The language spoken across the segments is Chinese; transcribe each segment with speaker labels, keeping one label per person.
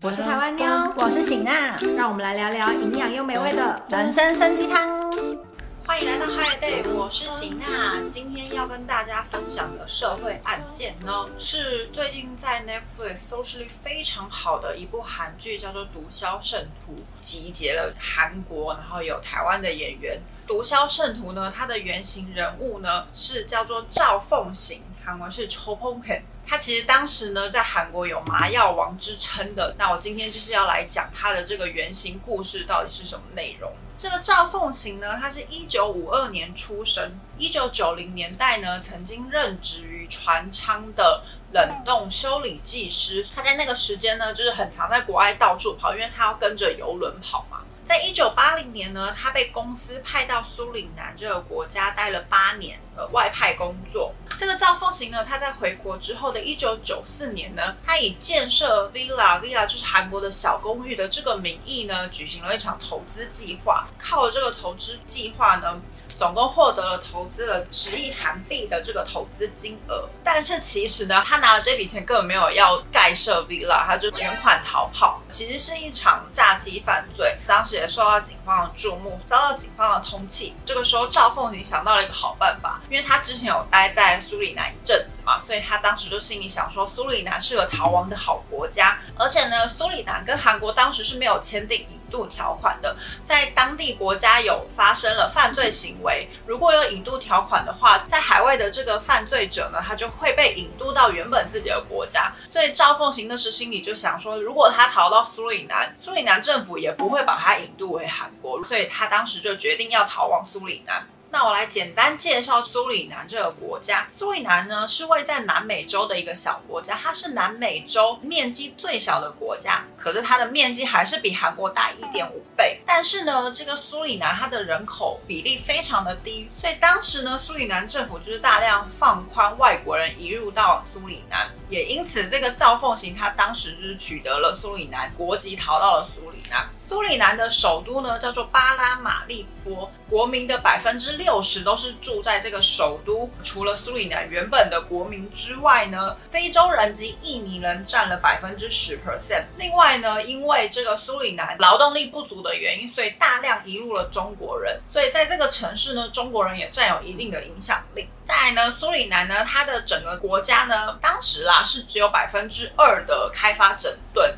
Speaker 1: 我是台湾妞，
Speaker 2: 我是醒娜，
Speaker 1: 让我们来聊聊营养又美味的
Speaker 2: 人生参鸡汤。
Speaker 3: 欢迎来到 Hi Day，我是醒娜。今天要跟大家分享的社会案件呢，是最近在 Netflix 收视率非常好的一部韩剧，叫做《毒枭圣徒》，集结了韩国，然后有台湾的演员。《毒枭圣徒》呢，它的原型人物呢是叫做赵凤行。韩文是 Chopongken，他其实当时呢在韩国有麻药王之称的。那我今天就是要来讲他的这个原型故事到底是什么内容。这个赵凤行呢，他是一九五二年出生，一九九零年代呢曾经任职于船舱的冷冻修理技师。他在那个时间呢，就是很常在国外到处跑，因为他要跟着游轮跑。在一九八零年呢，他被公司派到苏里南这个国家待了八年，呃，外派工作。这个赵凤行呢，他在回国之后的一九九四年呢，他以建设 villa，villa 就是韩国的小公寓的这个名义呢，举行了一场投资计划。靠这个投资计划呢。总共获得了投资了十亿韩币的这个投资金额，但是其实呢，他拿了这笔钱根本没有要盖设 villa，他就卷款逃跑，其实是一场诈欺犯罪，当时也受到警方的注目，遭到警方的通缉。这个时候，赵凤行想到了一个好办法，因为他之前有待在苏里南一阵子嘛，所以他当时就心里想说，苏里南是个逃亡的好国家，而且呢，苏里南跟韩国当时是没有签订。度条款的，在当地国家有发生了犯罪行为，如果有引渡条款的话，在海外的这个犯罪者呢，他就会被引渡到原本自己的国家。所以赵凤行那时心里就想说，如果他逃到苏里南，苏里南政府也不会把他引渡回韩国，所以他当时就决定要逃往苏里南。那我来简单介绍苏里南这个国家。苏里南呢是位在南美洲的一个小国家，它是南美洲面积最小的国家，可是它的面积还是比韩国大一点五倍。但是呢，这个苏里南它的人口比例非常的低，所以当时呢，苏里南政府就是大量放宽外国人移入到苏里南，也因此这个赵凤行他当时就是取得了苏里南国籍，逃到了苏里南。苏里南的首都呢叫做巴拉马利波，国民的百分之六十都是住在这个首都。除了苏里南原本的国民之外呢，非洲人及印尼人占了百分之十 percent。另外呢，因为这个苏里南劳动力不足的原因，所以大量移入了中国人。所以在这个城市呢，中国人也占有一定的影响力。再来呢，苏里南呢，它的整个国家呢，当时啦是只有百分之二的开发整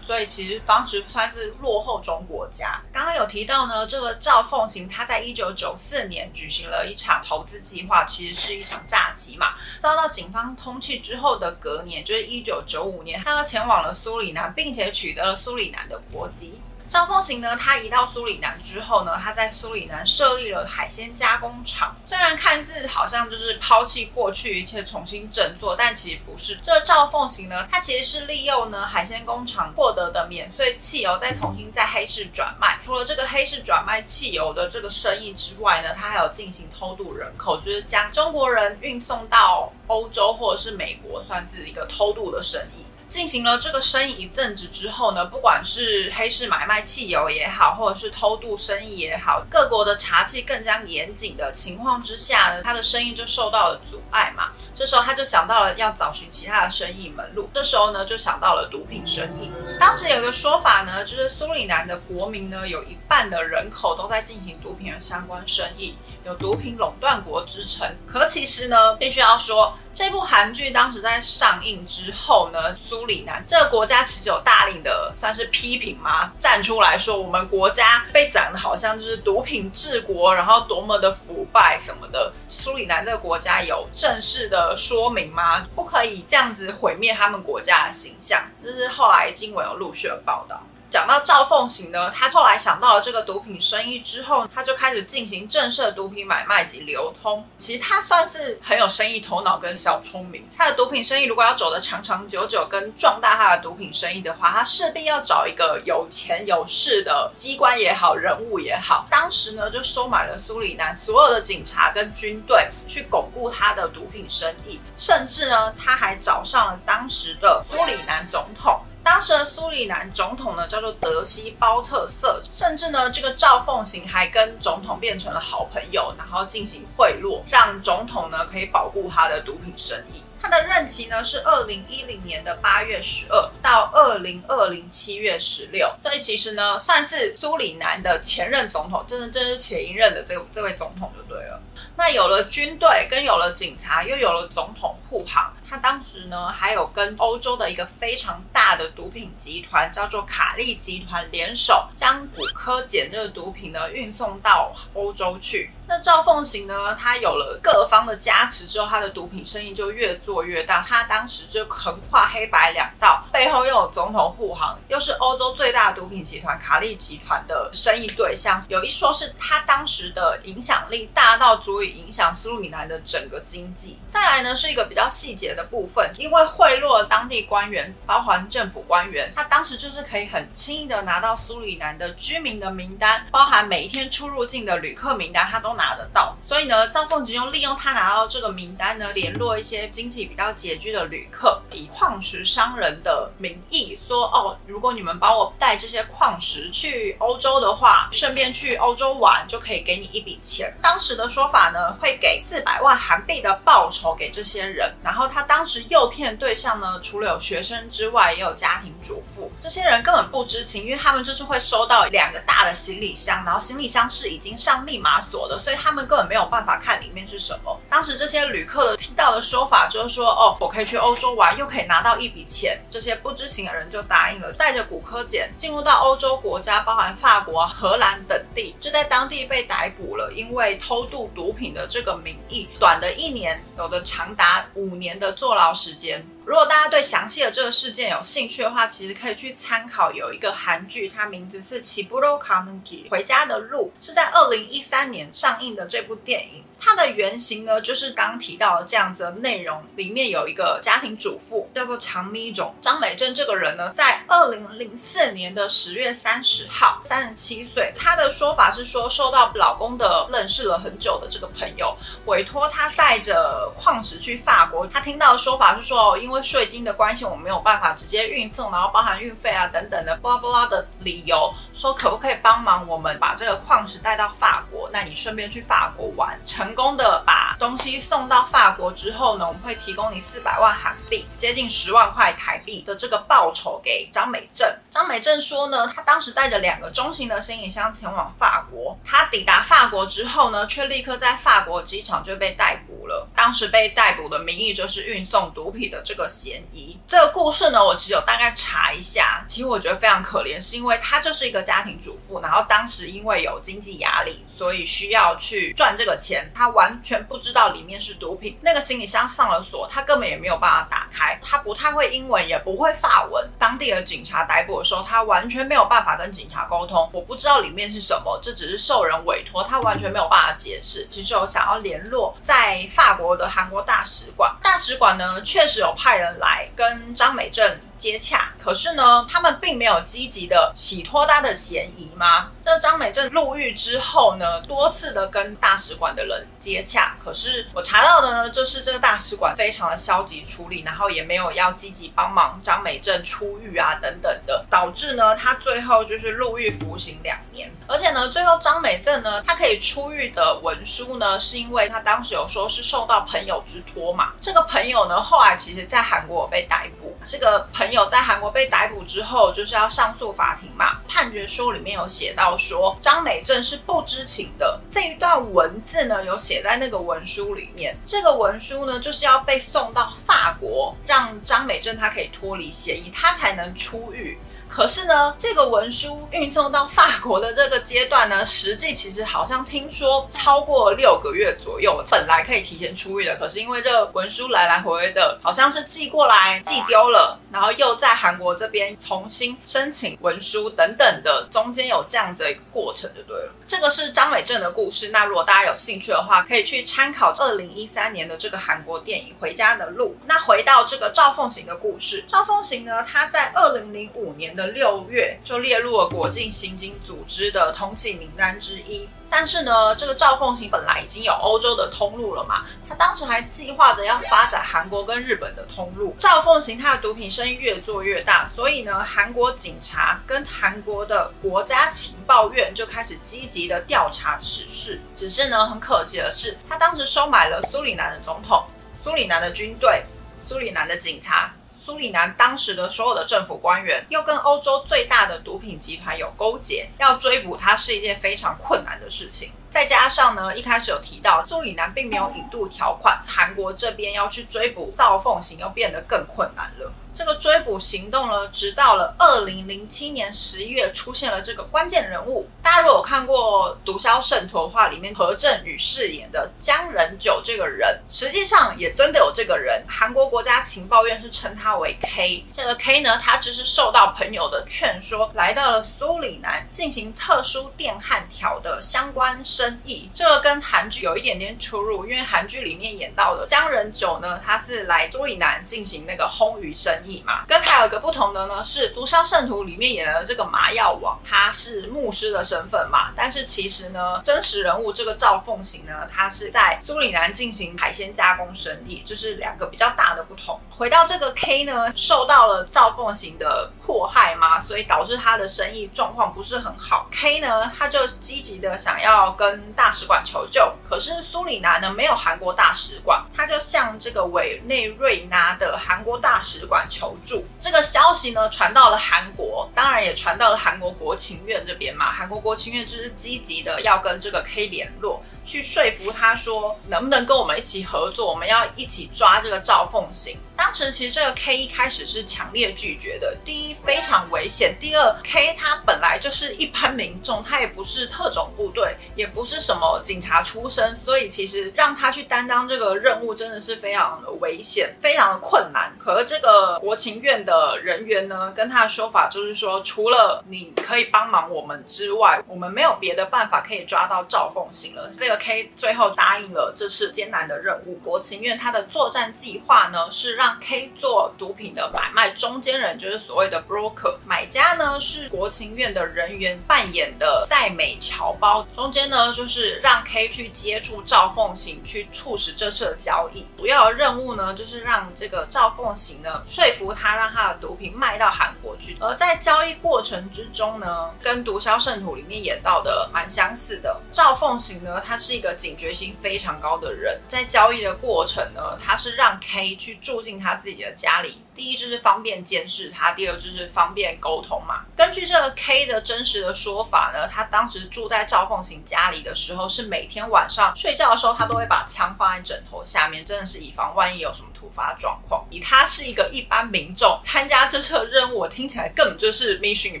Speaker 3: 所以其实当时算是落后中国。家刚刚有提到呢，这个赵凤行他在一九九四年举行了一场投资计划，其实是一场诈欺嘛。遭到警方通缉之后的隔年，就是一九九五年，他前往了苏里南，并且取得了苏里南的国籍。赵凤行呢，他移到苏里南之后呢，他在苏里南设立了海鲜加工厂。虽然看似好像就是抛弃过去一切，重新振作，但其实不是。这赵凤行呢，他其实是利用呢海鲜工厂获得的免税汽油，再重新在黑市转卖。除了这个黑市转卖汽油的这个生意之外呢，他还有进行偷渡人口，就是将中国人运送到欧洲或者是美国，算是一个偷渡的生意。进行了这个生意一阵子之后呢，不管是黑市买卖汽油也好，或者是偷渡生意也好，各国的查缉更加严谨的情况之下呢，他的生意就受到了阻碍嘛。这时候他就想到了要找寻其他的生意门路。这时候呢，就想到了毒品生意。当时有一个说法呢，就是苏里南的国民呢，有一半的人口都在进行毒品的相关生意。有毒品垄断国之称，可其实呢，必须要说，这部韩剧当时在上映之后呢，苏里南这个国家其实有大力的算是批评吗？站出来说，我们国家被讲的好像就是毒品治国，然后多么的腐败什么的。苏里南这个国家有正式的说明吗？不可以这样子毁灭他们国家的形象。这是后来新闻有陆续的报道。讲到赵凤行呢，他后来想到了这个毒品生意之后，他就开始进行正式毒品买卖及流通。其实他算是很有生意头脑跟小聪明。他的毒品生意如果要走得长长久久，跟壮大他的毒品生意的话，他势必要找一个有钱有势的机关也好，人物也好。当时呢，就收买了苏里南所有的警察跟军队，去巩固他的毒品生意。甚至呢，他还找上了当时的苏里南总统。当时的苏里南总统呢叫做德西包特瑟，甚至呢这个赵凤行还跟总统变成了好朋友，然后进行贿赂，让总统呢可以保护他的毒品生意。他的任期呢是二零一零年的八月十二到二零二零七月十六，所以其实呢算是苏里南的前任总统，真的真是前一任的这这位总统就了。那有了军队，跟有了警察，又有了总统护航。他当时呢，还有跟欧洲的一个非常大的毒品集团，叫做卡利集团联手，将古柯碱这个毒品呢运送到欧洲去。那赵凤行呢，他有了各方的加持之后，他的毒品生意就越做越大。他当时就横跨黑白两道，背后又有总统护航，又是欧洲最大毒品集团卡利集团的生意对象。有一说是他当时的影响力大达到足以影响苏里南的整个经济。再来呢，是一个比较细节的部分，因为贿赂了当地官员，包含政府官员，他当时就是可以很轻易的拿到苏里南的居民的名单，包含每一天出入境的旅客名单，他都拿得到。所以呢，赵凤吉用利用他拿到这个名单呢，联络一些经济比较拮据的旅客，以矿石商人的名义说：哦，如果你们帮我带这些矿石去欧洲的话，顺便去欧洲玩，就可以给你一笔钱。当时的说法呢，会给四百万韩币的报酬给这些人。然后他当时诱骗对象呢，除了有学生之外，也有家庭主妇。这些人根本不知情，因为他们就是会收到两个大的行李箱，然后行李箱是已经上密码锁的，所以他们根本没有办法看里面是什么。当时这些旅客的听到的说法就是说，哦，我可以去欧洲玩，又可以拿到一笔钱。这些不知情的人就答应了，带着骨科检进入到欧洲国家，包含法国、荷兰等地，就在当地被逮捕了。因为偷偷渡毒品的这个名义，短的一年，有的长达五年的坐牢时间。如果大家对详细的这个事件有兴趣的话，其实可以去参考有一个韩剧，它名字是《起布罗卡能基回家的路》，是在二零一三年上映的这部电影。它的原型呢，就是刚提到的这样子的内容。里面有一个家庭主妇，叫做长咪种张美珍。这个人呢，在二零零四年的十月三十号，三十七岁。她的说法是说，受到老公的认识了很久的这个朋友委托，她带着矿石去法国。她听到的说法是说，因为税金的关系，我没有办法直接运送，然后包含运费啊等等的巴拉巴拉的理由，说可不可以帮忙我们把这个矿石带到法国？那你顺便去法国玩，成功的把东西送到法国之后呢，我们会提供你四百万韩币，接近十万块台币的这个报酬给张美正。张美正说呢，他当时带着两个中型的行李箱前往法国，他抵达法国之后呢，却立刻在法国机场就被逮捕了。当时被逮捕的名义就是运送毒品的这个嫌疑。这个故事呢，我其实有大概查一下，其实我觉得非常可怜，是因为她就是一个家庭主妇，然后当时因为有经济压力，所以需要去赚这个钱，她完全不知道里面是毒品。那个行李箱上了锁，她根本也没有办法打开，她不太会英文，也不会法文。当地的警察逮捕的时候，他完全没有办法跟警察沟通，我不知道里面是什么，这只是受人委托，他完全没有办法解释。其实我想要联络在法国的韩国大使馆，大使馆呢确实有派人来跟张美正接洽，可是呢，他们并没有积极的洗脱他的嫌疑吗？这张美正入狱之后呢，多次的跟大使馆的人接洽，可是我查到的呢，就是这个大使馆非常的消极处理，然后也没有要积极帮忙张美正出狱啊等等的，导致呢，他最后就是入狱服刑两年，而且呢，最后张美正呢，他可以出狱的文书呢，是因为他当时有说是受到朋友之托嘛，这个朋友呢，后来其实在韩国被逮捕，这个朋友在韩国被被逮捕之后，就是要上诉法庭嘛，判决书里面有写到说张美正是不知情的，这一段文字呢，有写在那个文书里面，这个文书呢，就是要被送到法国，让张美正他可以脱离嫌疑，他才能出狱。可是呢，这个文书运送到法国的这个阶段呢，实际其实好像听说超过六个月左右，本来可以提前出狱的，可是因为这个文书来来回回的，好像是寄过来寄丢了，然后又在韩国这边重新申请文书等等的，中间有这样子一个过程就对了。这个是张美正的故事。那如果大家有兴趣的话，可以去参考二零一三年的这个韩国电影《回家的路》。那回到这个赵凤行的故事，赵凤行呢，他在二零零五年的六月就列入了国境刑警组织的通缉名单之一。但是呢，这个赵凤行本来已经有欧洲的通路了嘛，他当时还计划着要发展韩国跟日本的通路。赵凤行他的毒品生意越做越大，所以呢，韩国警察跟韩国的国家情报院就开始积极的调查此事。只是呢，很可惜的是，他当时收买了苏里南的总统、苏里南的军队。苏里南的警察。苏里南当时的所有的政府官员又跟欧洲最大的毒品集团有勾结，要追捕他是一件非常困难的事情。再加上呢，一开始有提到苏里南并没有引渡条款，韩国这边要去追捕赵奉行又变得更困难了。这个追捕行动呢，直到了二零零七年十一月出现了这个关键人物。大家如果有看过《毒枭圣徒》的话，里面何振宇饰演的姜仁九这个人，实际上也真的有这个人。韩国国家情报院是称他为 K。这个 K 呢，他只是受到朋友的劝说，来到了苏里南进行特殊电焊条的相关生意。这个跟韩剧有一点点出入，因为韩剧里面演到的姜仁九呢，他是来苏里南进行那个烘鱼生意。嘛，跟还有一个不同的呢，是《毒枭圣徒》里面演的这个麻药王，他是牧师的身份嘛。但是其实呢，真实人物这个赵凤行呢，他是在苏里南进行海鲜加工生意，就是两个比较大的不同。回到这个 K 呢，受到了赵凤行的迫害嘛，所以导致他的生意状况不是很好。K 呢，他就积极的想要跟大使馆求救，可是苏里南呢没有韩国大使馆，他就向这个委内瑞拉的韩国大使馆。求助这个消息呢，传到了韩国，当然也传到了韩国国情院这边嘛。韩国国情院就是积极的要跟这个 K 联络。去说服他说，能不能跟我们一起合作？我们要一起抓这个赵凤行。当时其实这个 K 一开始是强烈拒绝的。第一，非常危险；第二，K 他本来就是一般民众，他也不是特种部队，也不是什么警察出身，所以其实让他去担当这个任务真的是非常的危险，非常的困难。可是这个国情院的人员呢，跟他的说法就是说，除了你可以帮忙我们之外，我们没有别的办法可以抓到赵凤行了。这个。K 最后答应了这次艰难的任务。国情院他的作战计划呢，是让 K 做毒品的买卖中间人，就是所谓的 broker。买家呢是国情院的人员扮演的在美侨胞，中间呢就是让 K 去接触赵凤行，去促使这次的交易。主要的任务呢，就是让这个赵凤行呢说服他，让他的毒品卖到韩国去。而在交易过程之中呢，跟《毒枭圣徒》里面演到的蛮相似的。赵凤行呢，他是。是一个警觉性非常高的人，在交易的过程呢，他是让 K 去住进他自己的家里。第一就是方便监视他，第二就是方便沟通嘛。根据这个 K 的真实的说法呢，他当时住在赵凤行家里的时候，是每天晚上睡觉的时候，他都会把枪放在枕头下面，真的是以防万一有什么突发状况。以他是一个一般民众参加这次的任务，我听起来根本就是 Mission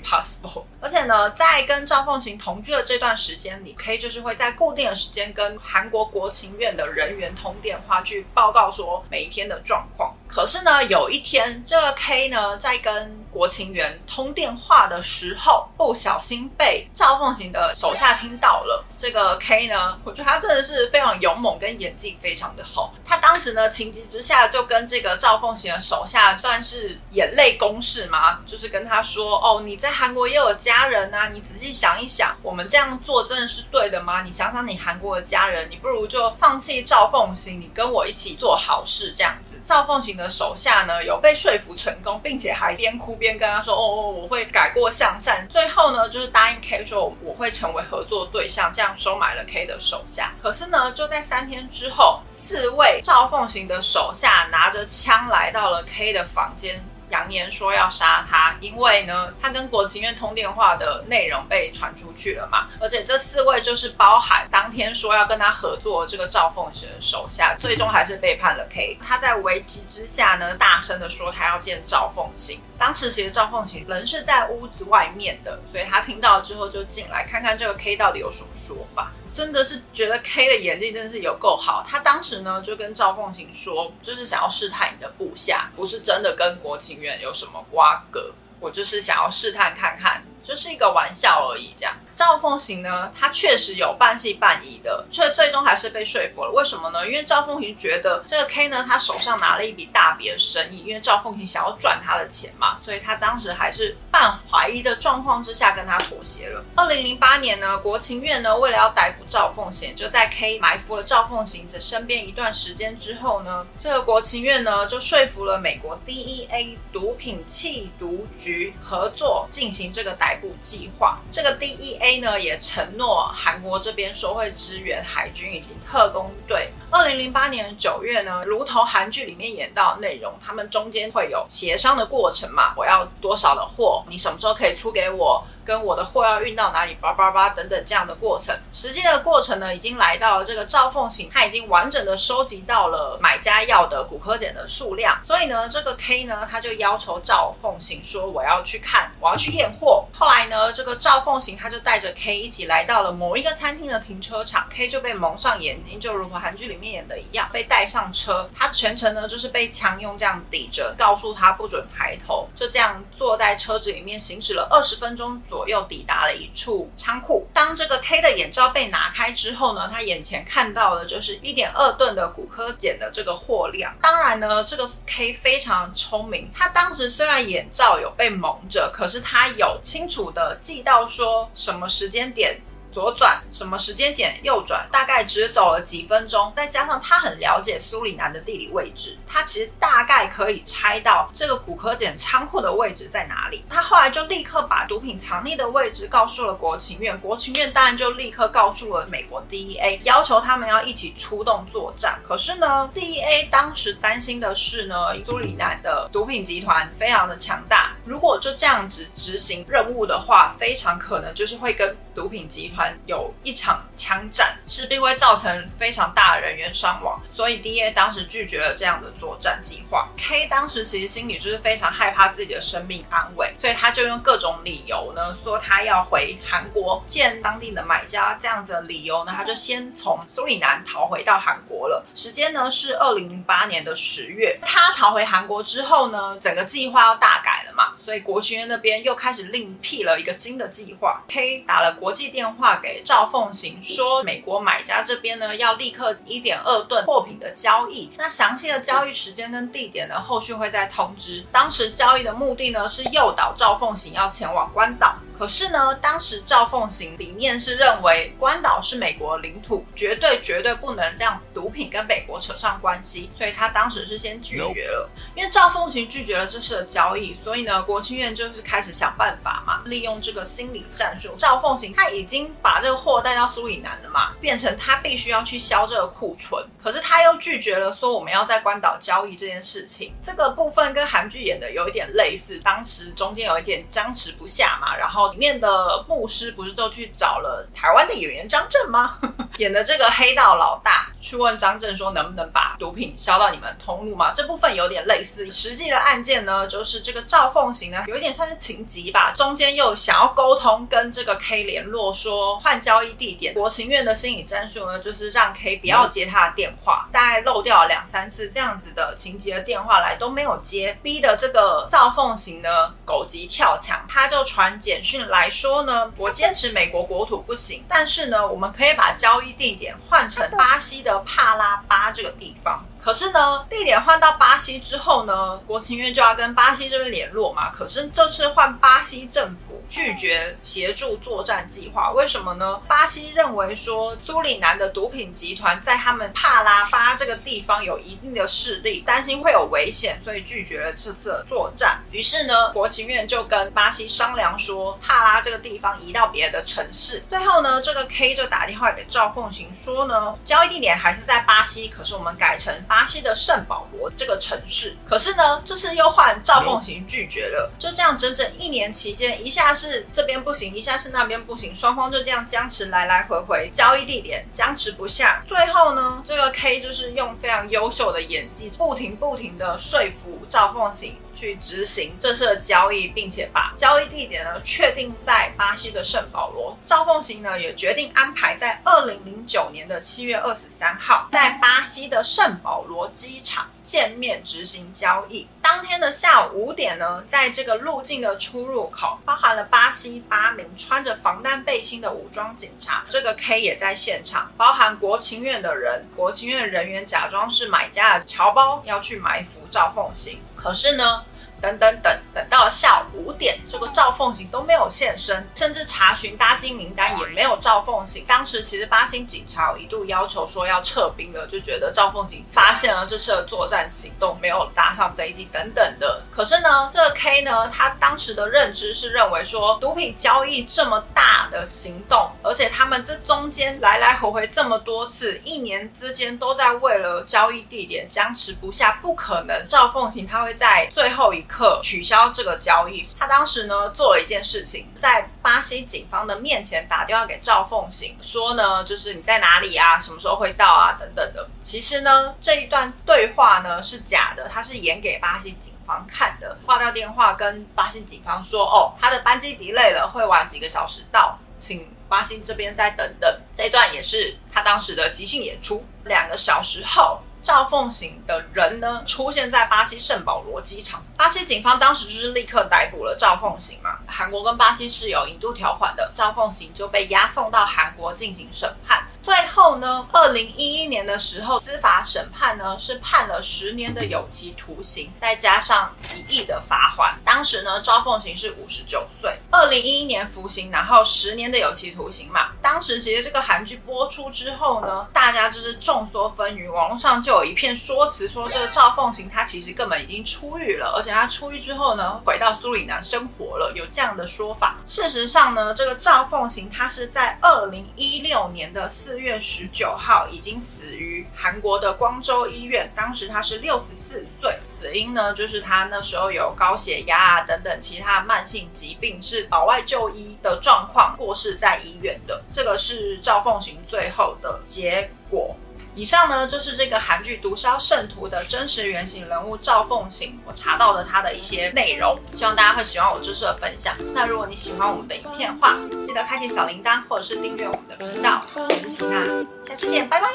Speaker 3: Impossible。而且呢，在跟赵凤行同居的这段时间里，K 就是会在固定的时间跟韩国国情院的人员通电话，去报告说每一天的状况。可是呢，有一天，这个 K 呢在跟国情员通电话的时候，不小心被赵凤行的手下听到了。这个 K 呢，我觉得他真的是非常勇猛，跟演技非常的好。他当时呢，情急之下就跟这个赵凤行的手下算是眼泪攻势嘛，就是跟他说：“哦，你在韩国也有家人啊，你仔细想一想，我们这样做真的是对的吗？你想想你韩国的家人，你不如就放弃赵凤行，你跟我一起做好事这样子。”赵凤行的手下呢有被说服成功，并且还边哭边跟他说：“哦哦，我会改过向善。”最后呢，就是答应 K 说我会成为合作对象，这样收买了 K 的手下。可是呢，就在三天之后，四位赵凤行的手下拿着枪来到了 K 的房间。扬言说要杀他，因为呢，他跟国情院通电话的内容被传出去了嘛。而且这四位就是包含当天说要跟他合作这个赵凤行的手下，最终还是背叛了 K。他在危急之下呢，大声的说他要见赵凤行。当时其实赵凤琴人是在屋子外面的，所以他听到之后就进来看看这个 K 到底有什么说法。真的是觉得 K 的演技真的是有够好。他当时呢就跟赵凤琴说，就是想要试探你的部下，不是真的跟国情院有什么瓜葛，我就是想要试探看看。就是一个玩笑而已，这样。赵凤行呢，他确实有半信半疑的，却最终还是被说服了。为什么呢？因为赵凤行觉得这个 K 呢，他手上拿了一笔大笔的生意，因为赵凤行想要赚他的钱嘛，所以他当时还是半怀疑的状况之下跟他妥协了。二零零八年呢，国情院呢为了要逮捕赵凤行，就在 K 埋伏了赵凤行的身边一段时间之后呢，这个国情院呢就说服了美国 DEA 毒品缉毒局合作进行这个逮。捕计划，这个 DEA 呢也承诺韩国这边说会支援海军以及特工队。二零零八年九月呢，如同韩剧里面演到内容，他们中间会有协商的过程嘛？我要多少的货？你什么时候可以出给我？跟我的货要运到哪里？叭叭叭等等这样的过程。实际的过程呢，已经来到了这个赵凤行，他已经完整的收集到了买家要的骨科检的数量。所以呢，这个 K 呢，他就要求赵凤行说：“我要去看，我要去验货。”后来呢，这个赵凤行他就带着 K 一起来到了某一个餐厅的停车场，K 就被蒙上眼睛，就如同韩剧里面演的一样，被带上车。他全程呢就是被强用这样抵着，告诉他不准抬头，就这样坐在车子里面行驶了二十分钟左右，抵达了一处仓库。当这个 K 的眼罩被拿开之后呢，他眼前看到的就是一点二吨的骨科碱的这个货量。当然呢，这个 K 非常聪明，他当时虽然眼罩有被蒙着，可是他有清楚的记到说什么时间点。左转什么时间点右转，大概只走了几分钟，再加上他很了解苏里南的地理位置，他其实大概可以猜到这个骨科碱仓库的位置在哪里。他后来就立刻把毒品藏匿的位置告诉了国情院，国情院当然就立刻告诉了美国 DEA，要求他们要一起出动作战。可是呢，DEA 当时担心的是呢，苏里南的毒品集团非常的强大，如果就这样子执行任务的话，非常可能就是会跟毒品集团。有一场枪战，势必会造成非常大的人员伤亡，所以 D A 当时拒绝了这样的作战计划。K 当时其实心里就是非常害怕自己的生命安危，所以他就用各种理由呢，说他要回韩国见当地的买家。这样子的理由呢，他就先从苏里南逃回到韩国了。时间呢是二零零八年的十月。他逃回韩国之后呢，整个计划要大改了嘛，所以国学院那边又开始另辟了一个新的计划。K 打了国际电话。给赵凤行说，美国买家这边呢要立刻一点二吨货品的交易，那详细的交易时间跟地点呢，后续会再通知。当时交易的目的呢是诱导赵凤行要前往关岛。可是呢，当时赵凤行理念是认为关岛是美国领土，绝对绝对不能让毒品跟美国扯上关系，所以他当时是先拒绝了。因为赵凤行拒绝了这次的交易，所以呢，国庆院就是开始想办法嘛，利用这个心理战术。赵凤行他已经把这个货带到苏里南了嘛，变成他必须要去销这个库存，可是他又拒绝了说我们要在关岛交易这件事情。这个部分跟韩剧演的有一点类似，当时中间有一点僵持不下嘛，然后。里面的牧师不是就去找了台湾的演员张震吗？演的这个黑道老大去问张震说能不能把毒品销到你们通路吗？这部分有点类似。实际的案件呢，就是这个赵凤行呢，有一点算是情急吧，中间又想要沟通跟这个 K 联络说换交易地点。国情院的心理战术呢，就是让 K 不要接他的电话，大概漏掉了两三次这样子的情急的电话来都没有接，逼的这个赵凤行呢狗急跳墙，他就传简讯。来说呢，我坚持美国国土不行，但是呢，我们可以把交易地点换成巴西的帕拉巴这个地方。可是呢，地点换到巴西之后呢，国情院就要跟巴西这边联络嘛。可是这次换巴西政府拒绝协助作战计划，为什么呢？巴西认为说苏里南的毒品集团在他们帕拉巴这个地方有一定的势力，担心会有危险，所以拒绝了这次的作战。于是呢，国情院就跟巴西商量说，帕拉这个地方移到别的城市。最后呢，这个 K 就打电话给赵凤行说呢，交易地点还是在巴西，可是我们改成。巴西的圣保罗这个城市，可是呢，这次又换赵凤行拒绝了。就这样，整整一年期间，一下是这边不行，一下是那边不行，双方就这样僵持来来回回，交易地点僵持不下。最后呢，这个 K 就是用非常优秀的演技，不停不停的说服赵凤行。去执行这次的交易，并且把交易地点呢确定在巴西的圣保罗。赵凤行呢也决定安排在二零零九年的七月二十三号，在巴西的圣保罗机场见面执行交易。当天的下午五点呢，在这个入境的出入口，包含了巴西八名穿着防弹背心的武装警察，这个 K 也在现场，包含国情院的人，国情院人员假装是买家的侨胞，要去埋伏赵凤行。可是呢？等等等，等到了下午五点，这个赵凤行都没有现身，甚至查询搭机名单也没有赵凤行。当时其实八星警察一度要求说要撤兵了，就觉得赵凤行发现了这次的作战行动，没有搭上飞机等等的。可是呢，这个 K 呢，他当时的认知是认为说，毒品交易这么大的行动，而且他们这中间来来回回这么多次，一年之间都在为了交易地点僵持不下，不可能赵凤行他会在最后一刻取消这个交易。他当时呢做了一件事情，在巴西警方的面前打电话给赵凤行，说呢就是你在哪里啊，什么时候会到啊等等的。其实呢这一段对话呢是假的，他是演给巴西警方看的，挂掉电话跟巴西警方说，哦他的班机 delay 了，会晚几个小时到，请。巴西这边再等等，这一段也是他当时的即兴演出。两个小时后，赵凤行的人呢出现在巴西圣保罗机场。巴西警方当时就是立刻逮捕了赵凤行嘛。韩国跟巴西是有引渡条款的，赵凤行就被押送到韩国进行审判。最后呢，二零一一年的时候，司法审判呢是判了十年的有期徒刑，再加上一亿的罚款。当时呢，赵凤行是五十九岁，二零一一年服刑，然后十年的有期徒刑嘛。当时其实这个韩剧播出之后呢，大家就是众说纷纭，网络上就有一片说辞，说这个赵凤行他其实根本已经出狱了，而且他出狱之后呢，回到苏里南生活了，有这样的说法。事实上呢，这个赵凤行他是在二零一六年的四。月十九号已经死于韩国的光州医院，当时他是六十四岁，死因呢就是他那时候有高血压啊等等其他慢性疾病，是保外就医的状况过世在医院的。这个是赵凤行最后的结果。以上呢就是这个韩剧《毒枭圣徒》的真实原型人物赵凤行，我查到的他的一些内容，希望大家会喜欢我这次的分享。那如果你喜欢我们的影片的话，记得开启小铃铛或者是订阅我们的频道。我是齐娜，下次见，拜拜。